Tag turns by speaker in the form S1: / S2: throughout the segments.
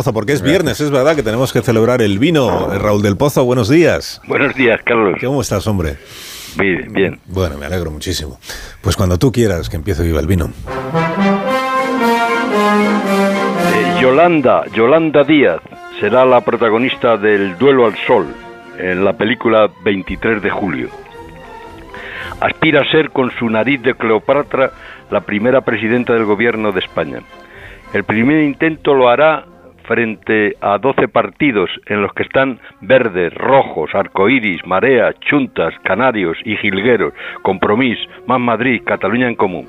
S1: Porque es viernes, es verdad que tenemos que celebrar el vino. Raúl del Pozo, buenos días.
S2: Buenos días, Carlos.
S1: ¿Cómo estás, hombre?
S2: Bien, bien.
S1: Bueno, me alegro muchísimo. Pues cuando tú quieras que empiece Viva el Vino.
S2: Eh, Yolanda, Yolanda Díaz será la protagonista del Duelo al Sol en la película 23 de julio. Aspira a ser con su nariz de Cleopatra la primera presidenta del gobierno de España. El primer intento lo hará frente a 12 partidos en los que están verdes, rojos, arcoíris, marea, chuntas, canarios y jilgueros, compromís, más Madrid, Cataluña en común.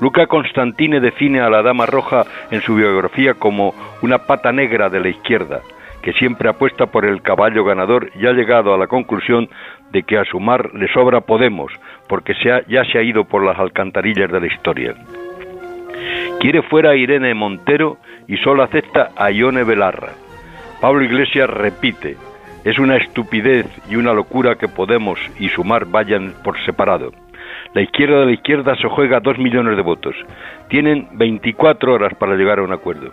S2: Luca Constantine define a la Dama Roja en su biografía como una pata negra de la izquierda, que siempre apuesta por el caballo ganador y ha llegado a la conclusión de que a su mar le sobra Podemos, porque ya se ha ido por las alcantarillas de la historia. Quiere fuera a Irene Montero y solo acepta a Ione Belarra. Pablo Iglesias repite, es una estupidez y una locura que Podemos y Sumar vayan por separado. La izquierda de la izquierda se juega dos millones de votos. Tienen 24 horas para llegar a un acuerdo.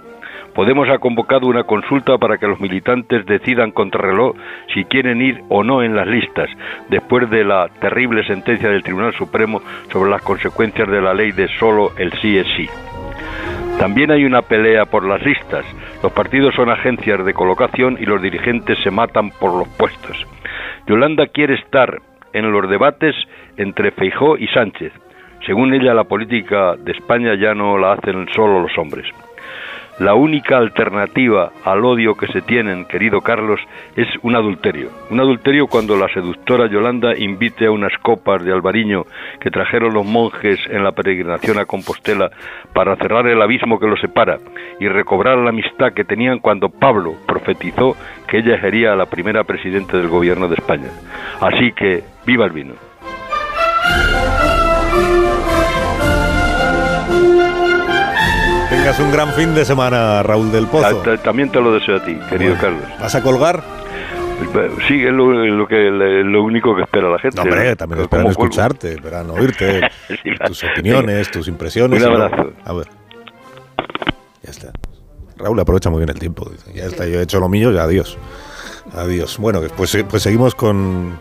S2: Podemos ha convocado una consulta para que los militantes decidan contra reloj si quieren ir o no en las listas, después de la terrible sentencia del Tribunal Supremo sobre las consecuencias de la ley de solo el sí es sí. También hay una pelea por las listas. Los partidos son agencias de colocación y los dirigentes se matan por los puestos. Yolanda quiere estar en los debates entre Feijó y Sánchez. Según ella, la política de España ya no la hacen solo los hombres. La única alternativa al odio que se tienen, querido Carlos, es un adulterio. Un adulterio cuando la seductora Yolanda invite a unas copas de albariño que trajeron los monjes en la peregrinación a Compostela para cerrar el abismo que los separa y recobrar la amistad que tenían cuando Pablo profetizó que ella sería la primera presidenta del gobierno de España. Así que, viva el vino.
S1: Tengas un gran fin de semana, Raúl del Pozo.
S2: También te lo deseo a ti, querido Carlos.
S1: ¿Vas a colgar?
S2: Sí, es lo, que, lo único que espera la gente.
S1: No, hombre, también esperan escucharte, esperan oírte, tus opiniones, tus impresiones.
S2: Un abrazo.
S1: A ver. Ya está. Raúl aprovecha muy bien el tiempo. Ya está, yo he hecho lo mío, ya adiós. Adiós. Bueno, pues, pues seguimos con,